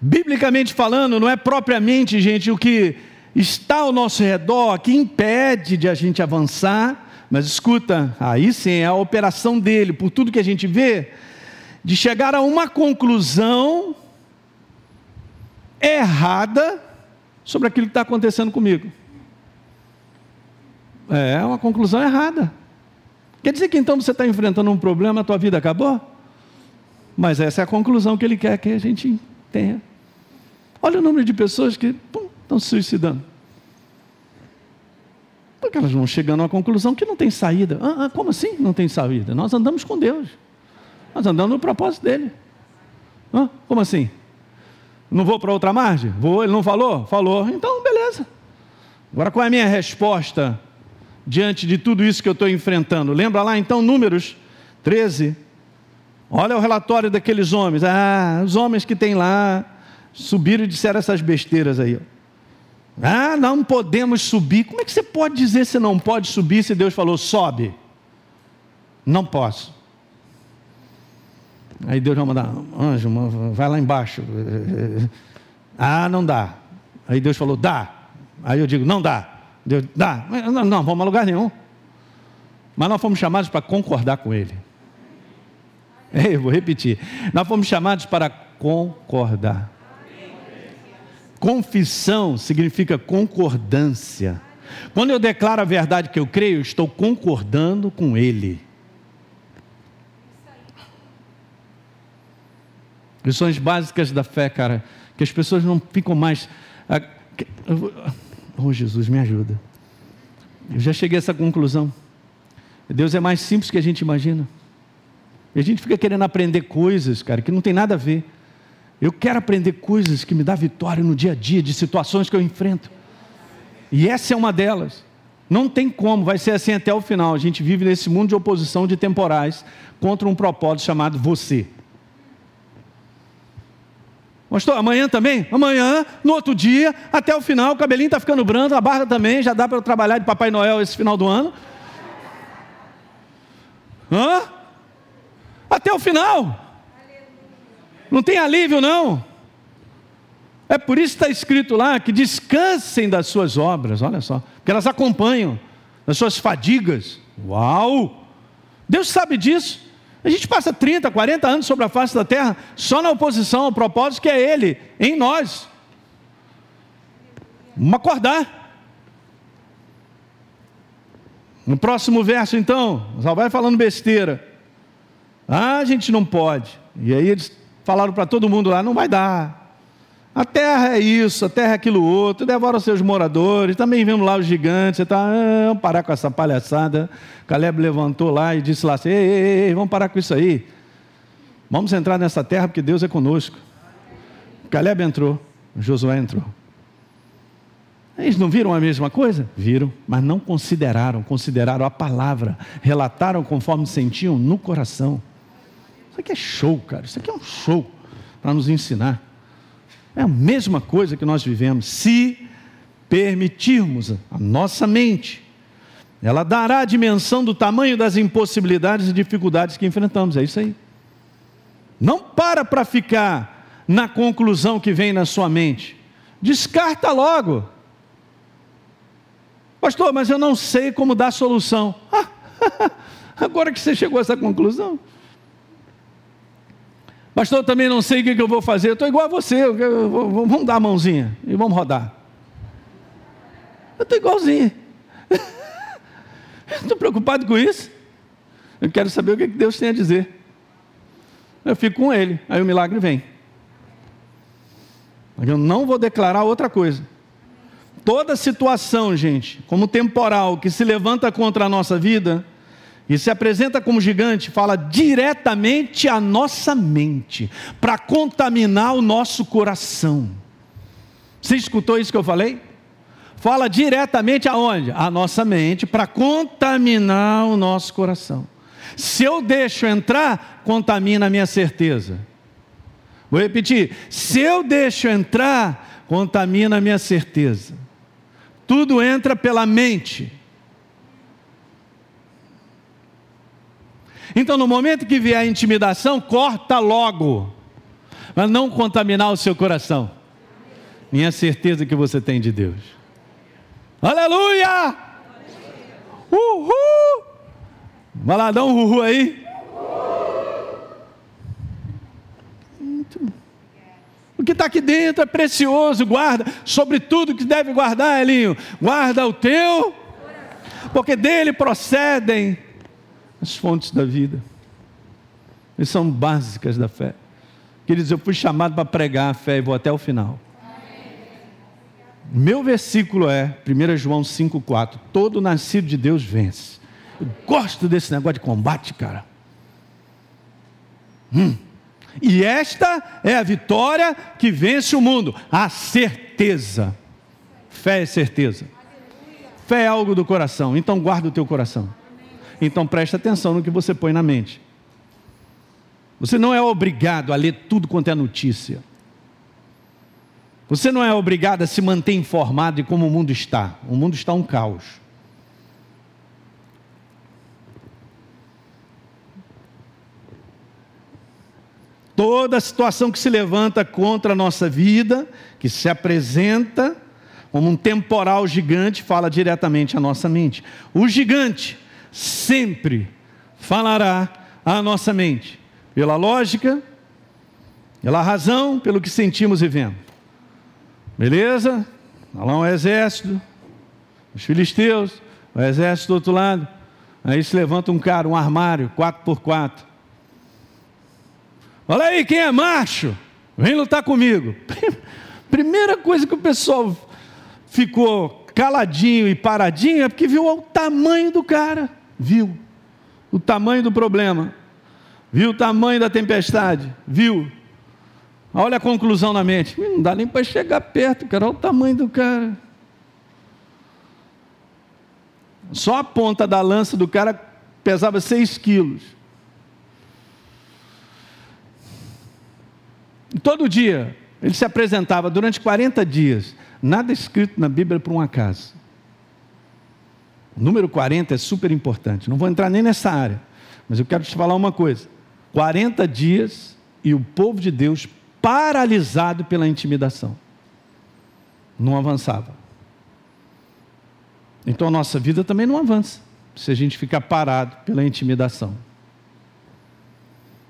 Biblicamente falando, não é propriamente, gente, o que está ao nosso redor que impede de a gente avançar, mas escuta, aí sim é a operação dele, por tudo que a gente vê, de chegar a uma conclusão errada sobre aquilo que está acontecendo comigo. É uma conclusão errada. Quer dizer que então você está enfrentando um problema, a tua vida acabou? Mas essa é a conclusão que ele quer que a gente tenha. Olha o número de pessoas que pum, estão se suicidando. Porque elas vão chegando à conclusão que não tem saída. Ah, ah, como assim não tem saída? Nós andamos com Deus. Nós andamos no propósito dele. Ah, como assim? Não vou para outra margem? Vou, ele não falou? Falou. Então, beleza. Agora, qual é a minha resposta diante de tudo isso que eu estou enfrentando? Lembra lá então, Números 13. Olha o relatório daqueles homens. Ah, os homens que tem lá subiram e disseram essas besteiras aí. Ah, não podemos subir. Como é que você pode dizer você não pode subir se Deus falou sobe? Não posso. Aí Deus vai mandar, anjo, vai lá embaixo. Ah, não dá. Aí Deus falou, dá. Aí eu digo, não dá. Deus, dá. Não, não vamos a lugar nenhum. Mas nós fomos chamados para concordar com Ele. Eu vou repetir. Nós fomos chamados para concordar. Confissão significa concordância. Quando eu declaro a verdade que eu creio, eu estou concordando com Ele. Lições básicas da fé, cara, que as pessoas não ficam mais. Ah, oh, Jesus, me ajuda. Eu já cheguei a essa conclusão. Deus é mais simples que a gente imagina. E a gente fica querendo aprender coisas, cara, que não tem nada a ver. Eu quero aprender coisas que me dão vitória no dia a dia, de situações que eu enfrento. E essa é uma delas. Não tem como, vai ser assim até o final. A gente vive nesse mundo de oposição de temporais contra um propósito chamado você. Pastor, amanhã também? Amanhã, no outro dia, até o final, o cabelinho está ficando branco, a barba também, já dá para eu trabalhar de Papai Noel esse final do ano. Hã? Até o final. Não tem alívio, não. É por isso que está escrito lá que descansem das suas obras, olha só, porque elas acompanham das suas fadigas. Uau! Deus sabe disso. A gente passa 30, 40 anos sobre a face da terra só na oposição ao propósito que é Ele, em nós. Vamos acordar. No próximo verso, então, só vai falando besteira. Ah, a gente não pode. E aí eles falaram para todo mundo lá: não vai dar. A terra é isso, a terra é aquilo outro, devora os seus moradores, também vemos lá os gigantes, você está, ah, vamos parar com essa palhaçada. Caleb levantou lá e disse lá assim, ei, ei, ei, vamos parar com isso aí. Vamos entrar nessa terra porque Deus é conosco. Caleb entrou, Josué entrou. Eles não viram a mesma coisa? Viram, mas não consideraram, consideraram a palavra, relataram conforme sentiam no coração. Isso aqui é show, cara, isso aqui é um show para nos ensinar. É a mesma coisa que nós vivemos. Se permitirmos a nossa mente, ela dará a dimensão do tamanho das impossibilidades e dificuldades que enfrentamos. É isso aí. Não para para ficar na conclusão que vem na sua mente. Descarta logo. Pastor, mas eu não sei como dar solução. Ah, agora que você chegou a essa conclusão. Pastor, eu também não sei o que eu vou fazer. Eu estou igual a você. Vamos dar a mãozinha e vamos rodar. Eu estou igualzinho. Estou preocupado com isso. Eu quero saber o que Deus tem a dizer. Eu fico com Ele. Aí o milagre vem. Eu não vou declarar outra coisa. Toda situação, gente, como temporal, que se levanta contra a nossa vida, e se apresenta como gigante, fala diretamente à nossa mente, para contaminar o nosso coração. Você escutou isso que eu falei? Fala diretamente aonde? À nossa mente, para contaminar o nosso coração. Se eu deixo entrar, contamina a minha certeza. Vou repetir: se eu deixo entrar, contamina a minha certeza. Tudo entra pela mente. Então, no momento que vier a intimidação, corta logo, mas não contaminar o seu coração. Minha certeza que você tem de Deus. Aleluia! Uhul! Vai lá, dá um uhul aí. O que está aqui dentro é precioso, guarda. Sobre tudo que deve guardar, Elinho, guarda o teu, porque dele procedem as fontes da vida. E são básicas da fé. Queridos, eu fui chamado para pregar a fé e vou até o final. Meu versículo é 1 João 5,4: Todo nascido de Deus vence. Eu gosto desse negócio de combate, cara. Hum. E esta é a vitória que vence o mundo, a certeza. Fé é certeza. Fé é algo do coração, então guarda o teu coração. Então preste atenção no que você põe na mente. Você não é obrigado a ler tudo quanto é notícia. Você não é obrigado a se manter informado de como o mundo está. O mundo está um caos. Toda situação que se levanta contra a nossa vida, que se apresenta como um temporal gigante, fala diretamente à nossa mente. O gigante sempre falará à nossa mente, pela lógica, pela razão, pelo que sentimos e vemos. Beleza? Olha lá um exército, os filisteus, o exército do outro lado. Aí se levanta um cara, um armário, 4 por 4 Olha aí, quem é macho? Vem lutar comigo. Primeira coisa que o pessoal ficou caladinho e paradinho é porque viu o tamanho do cara viu o tamanho do problema, viu o tamanho da tempestade, viu. Olha a conclusão na mente. Não dá nem para chegar perto, cara. Olha o tamanho do cara. Só a ponta da lança do cara pesava 6 quilos. Todo dia ele se apresentava durante 40 dias. Nada escrito na Bíblia por um acaso. Número 40 é super importante. Não vou entrar nem nessa área, mas eu quero te falar uma coisa: 40 dias e o povo de Deus paralisado pela intimidação. Não avançava. Então a nossa vida também não avança se a gente ficar parado pela intimidação.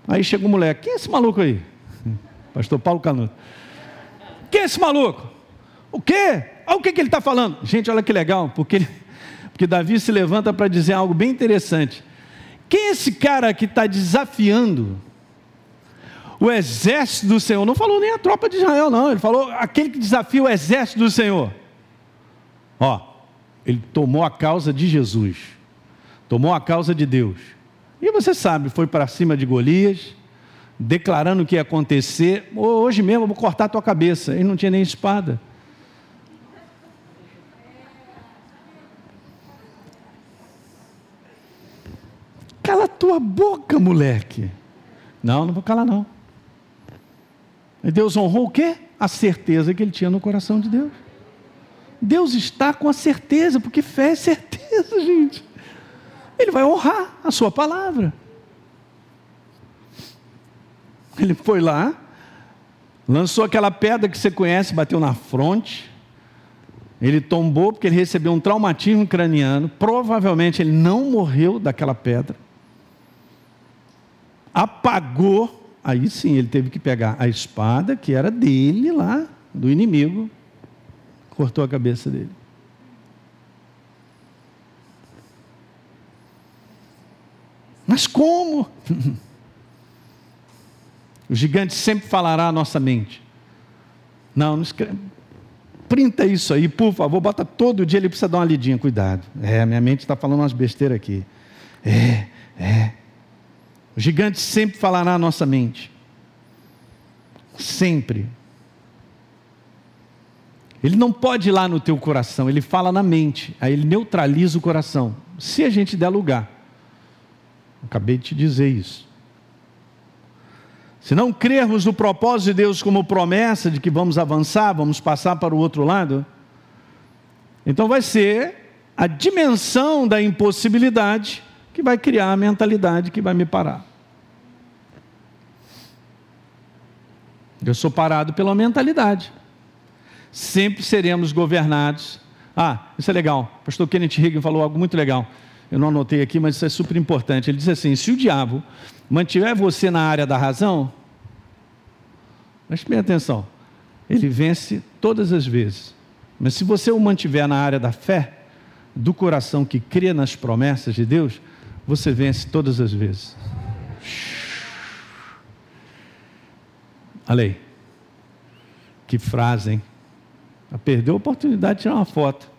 Aí chega um moleque, quem é esse maluco aí? Pastor Paulo Canuto. Quem é esse maluco? O quê? Olha o que, que ele está falando. Gente, olha que legal, porque, ele, porque Davi se levanta para dizer algo bem interessante. Quem é esse cara que está desafiando o exército do Senhor? Não falou nem a tropa de Israel, não. Ele falou aquele que desafia o exército do Senhor. Ó, ele tomou a causa de Jesus, tomou a causa de Deus. E você sabe, foi para cima de Golias, declarando o que ia acontecer. Hoje mesmo eu vou cortar a tua cabeça. Ele não tinha nem espada. Cala tua boca, moleque. Não, não vou calar, não. E Deus honrou o quê? A certeza que ele tinha no coração de Deus. Deus está com a certeza, porque fé é certeza, gente. Ele vai honrar a sua palavra. Ele foi lá, lançou aquela pedra que você conhece, bateu na fronte. Ele tombou porque ele recebeu um traumatismo craniano. Provavelmente ele não morreu daquela pedra apagou, aí sim ele teve que pegar a espada que era dele lá, do inimigo, cortou a cabeça dele. Mas como? O gigante sempre falará à nossa mente. Não, não escreve. Printa isso aí, por favor, bota todo dia, ele precisa dar uma lidinha, cuidado. É, minha mente está falando umas besteiras aqui. É, é. O gigante sempre falará na nossa mente. Sempre. Ele não pode ir lá no teu coração, ele fala na mente, aí ele neutraliza o coração. Se a gente der lugar. Acabei de te dizer isso. Se não crermos no propósito de Deus como promessa de que vamos avançar, vamos passar para o outro lado, então vai ser a dimensão da impossibilidade que vai criar a mentalidade que vai me parar. Eu sou parado pela mentalidade. Sempre seremos governados. Ah, isso é legal. O pastor Kenneth Hagin falou algo muito legal. Eu não anotei aqui, mas isso é super importante. Ele diz assim: se o diabo mantiver você na área da razão, preste bem atenção, ele vence todas as vezes. Mas se você o mantiver na área da fé, do coração que crê nas promessas de Deus, você vence todas as vezes. Aí. Que frase, hein? Perdeu a oportunidade de tirar uma foto.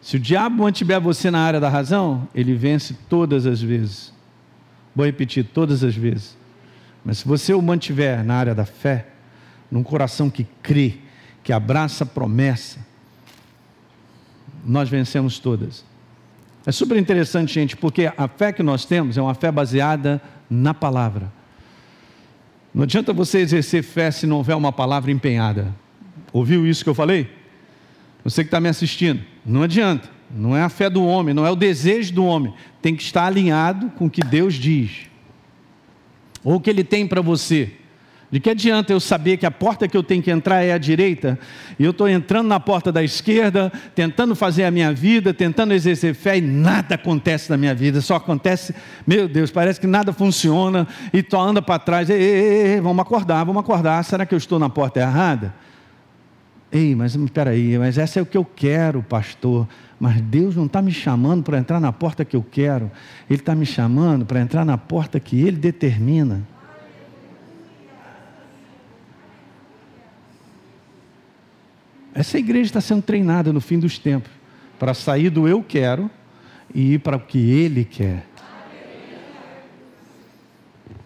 Se o diabo mantiver você na área da razão, ele vence todas as vezes. Vou repetir, todas as vezes. Mas se você o mantiver na área da fé, num coração que crê, que abraça a promessa, nós vencemos todas. É super interessante, gente, porque a fé que nós temos é uma fé baseada na palavra. Não adianta você exercer fé se não houver uma palavra empenhada. Ouviu isso que eu falei? Você que está me assistindo, não adianta. Não é a fé do homem, não é o desejo do homem. Tem que estar alinhado com o que Deus diz. Ou o que Ele tem para você. De que adianta eu saber que a porta que eu tenho que entrar é a direita, e eu estou entrando na porta da esquerda, tentando fazer a minha vida, tentando exercer fé, e nada acontece na minha vida, só acontece, meu Deus, parece que nada funciona, e tu anda para trás, ei, ei, ei, vamos acordar, vamos acordar, será que eu estou na porta errada? Ei, mas espera aí, mas essa é o que eu quero, pastor. Mas Deus não está me chamando para entrar na porta que eu quero, Ele está me chamando para entrar na porta que Ele determina. Essa igreja está sendo treinada no fim dos tempos para sair do eu quero e ir para o que Ele quer.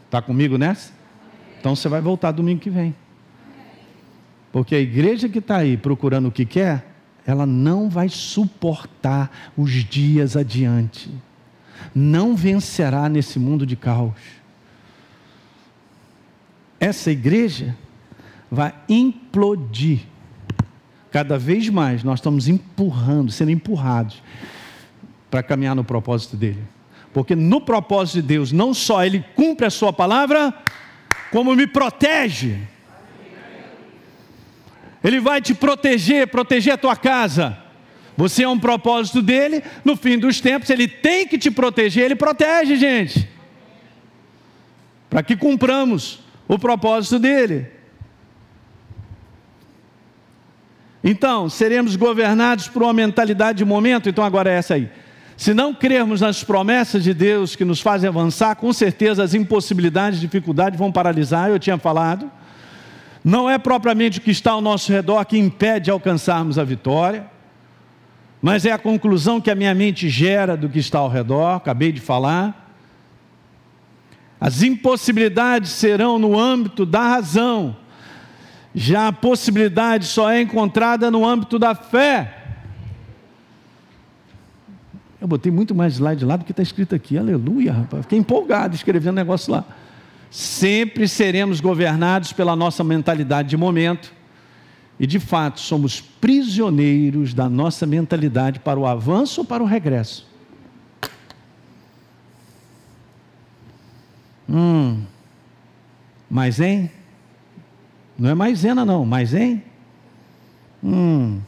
Está comigo nessa? Então você vai voltar domingo que vem. Porque a igreja que está aí procurando o que quer, ela não vai suportar os dias adiante. Não vencerá nesse mundo de caos. Essa igreja vai implodir Cada vez mais nós estamos empurrando, sendo empurrados para caminhar no propósito dele. Porque no propósito de Deus, não só ele cumpre a sua palavra, como me protege. Ele vai te proteger, proteger a tua casa. Você é um propósito dele, no fim dos tempos, ele tem que te proteger, ele protege, gente. Para que cumpramos o propósito dele. Então, seremos governados por uma mentalidade de momento. Então, agora é essa aí. Se não crermos nas promessas de Deus que nos fazem avançar, com certeza as impossibilidades, dificuldades vão paralisar. Eu tinha falado. Não é propriamente o que está ao nosso redor que impede de alcançarmos a vitória, mas é a conclusão que a minha mente gera do que está ao redor. Acabei de falar. As impossibilidades serão no âmbito da razão, já a possibilidade só é encontrada no âmbito da fé. Eu botei muito mais slide lá do que está escrito aqui. Aleluia, rapaz. Fiquei empolgado escrevendo negócio lá. Sempre seremos governados pela nossa mentalidade de momento. E de fato, somos prisioneiros da nossa mentalidade para o avanço ou para o regresso. Hum, mas hein? Não é maisena, não, hein? Hum.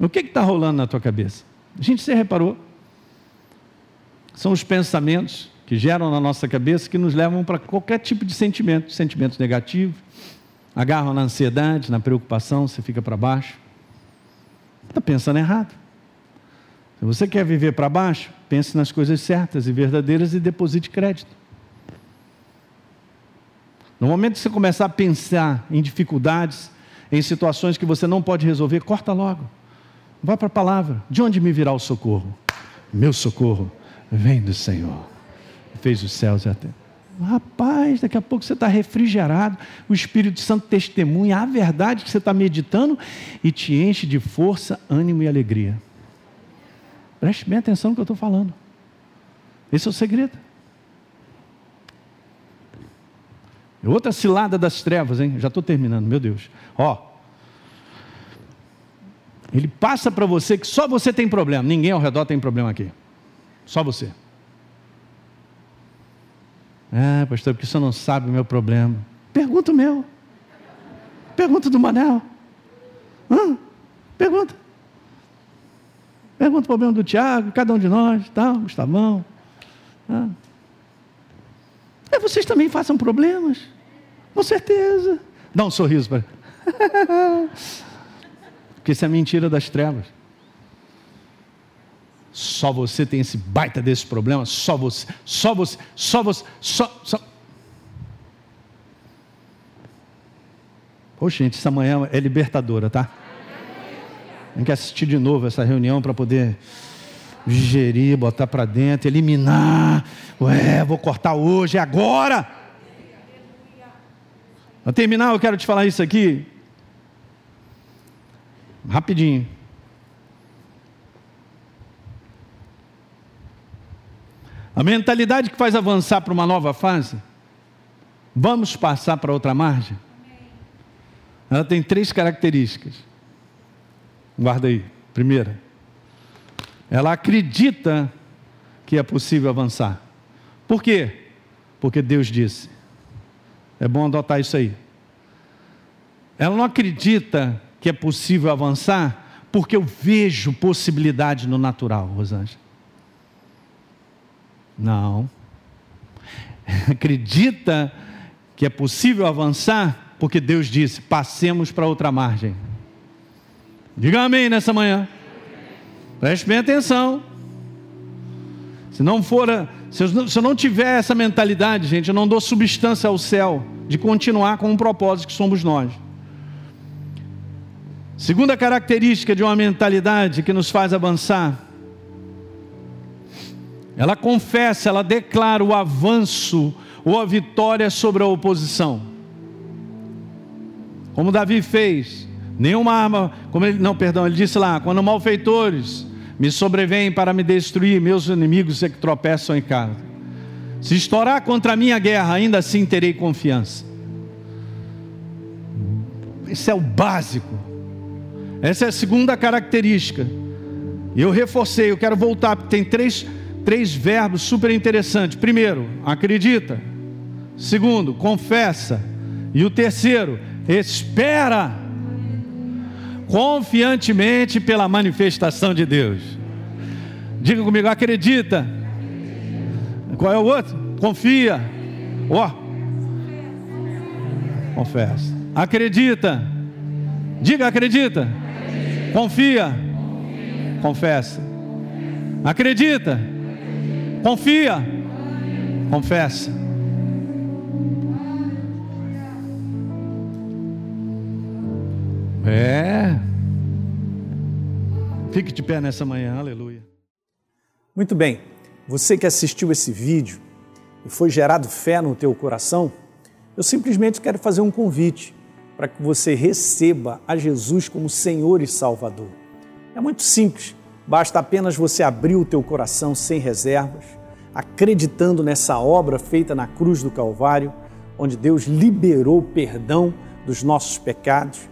O que está rolando na tua cabeça? A gente se reparou. São os pensamentos que geram na nossa cabeça que nos levam para qualquer tipo de sentimento, sentimentos negativos, agarram na ansiedade, na preocupação, você fica para baixo. Está pensando errado. Se você quer viver para baixo, pense nas coisas certas e verdadeiras e deposite crédito. No momento que você começar a pensar em dificuldades, em situações que você não pode resolver, corta logo. Vai para a palavra. De onde me virá o socorro? Meu socorro vem do Senhor. Fez os céus e a terra. Rapaz, daqui a pouco você está refrigerado, o Espírito Santo testemunha a verdade que você está meditando e te enche de força, ânimo e alegria. Preste bem atenção no que eu estou falando. Esse é o segredo. Outra cilada das trevas, hein? Já estou terminando, meu Deus. Ó. Ele passa para você que só você tem problema, ninguém ao redor tem problema aqui. Só você. Ah, pastor, porque o senhor não sabe o meu problema. Pergunta o meu. Pergunta do Manel. Hã? Pergunta. Pergunta o problema do Tiago, cada um de nós, tal, Gustavão. Ah. É, vocês também façam problemas. Com certeza. Dá um sorriso para. Porque isso é mentira das trevas. Só você tem esse baita desse problema, só você, só você, só você, só, só. Poxa, gente, essa manhã é libertadora, tá? Tem que assistir de novo essa reunião para poder digerir, botar para dentro, eliminar. Ué, vou cortar hoje, é agora. Para terminar, eu quero te falar isso aqui. Rapidinho. A mentalidade que faz avançar para uma nova fase, vamos passar para outra margem? Ela tem três características. Guarda aí. Primeira, ela acredita que é possível avançar. Por quê? Porque Deus disse. É bom adotar isso aí. Ela não acredita que é possível avançar porque eu vejo possibilidade no natural, Rosângela. Não. Acredita que é possível avançar porque Deus disse: passemos para outra margem. Diga amém nessa manhã. Preste bem atenção. Se não for, se eu, se eu não tiver essa mentalidade, gente, eu não dou substância ao céu de continuar com um propósito que somos nós. Segunda característica de uma mentalidade que nos faz avançar, ela confessa, ela declara o avanço ou a vitória sobre a oposição. Como Davi fez, nenhuma arma, como ele, não, perdão, ele disse lá, quando malfeitores me sobrevêm para me destruir, meus inimigos é que tropeçam em casa. Se estourar contra a minha guerra, ainda assim terei confiança. Isso é o básico. Essa é a segunda característica. Eu reforcei, eu quero voltar, porque tem três, três verbos super interessantes. Primeiro, acredita. Segundo, confessa. E o terceiro, espera confiantemente pela manifestação de Deus. Diga comigo, acredita. Qual é o outro? Confia. Ó. Oh. Confessa. Acredita. Diga, acredita. Confia. Confessa. Acredita. Confia. Confessa. É. Fique de pé nessa manhã, aleluia. Muito bem. Você que assistiu esse vídeo e foi gerado fé no teu coração, eu simplesmente quero fazer um convite para que você receba a Jesus como Senhor e Salvador. É muito simples, basta apenas você abrir o teu coração sem reservas, acreditando nessa obra feita na cruz do Calvário, onde Deus liberou o perdão dos nossos pecados,